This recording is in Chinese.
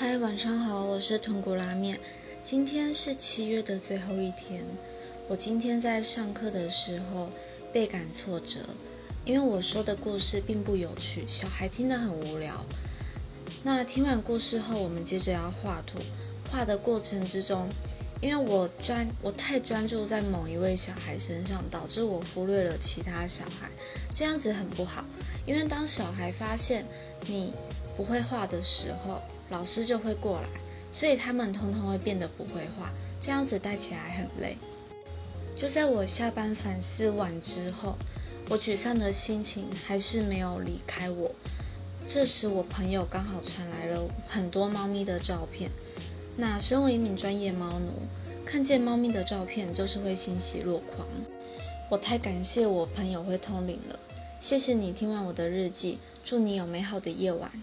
嗨，晚上好，我是豚骨拉面。今天是七月的最后一天。我今天在上课的时候倍感挫折，因为我说的故事并不有趣，小孩听得很无聊。那听完故事后，我们接着要画图。画的过程之中，因为我专我太专注在某一位小孩身上，导致我忽略了其他小孩，这样子很不好。因为当小孩发现你不会画的时候，老师就会过来，所以他们通通会变得不会画，这样子带起来很累。就在我下班反思完之后，我沮丧的心情还是没有离开我。这时，我朋友刚好传来了很多猫咪的照片。那身为一名专业猫奴，看见猫咪的照片就是会欣喜若狂。我太感谢我朋友会通灵了，谢谢你听完我的日记，祝你有美好的夜晚。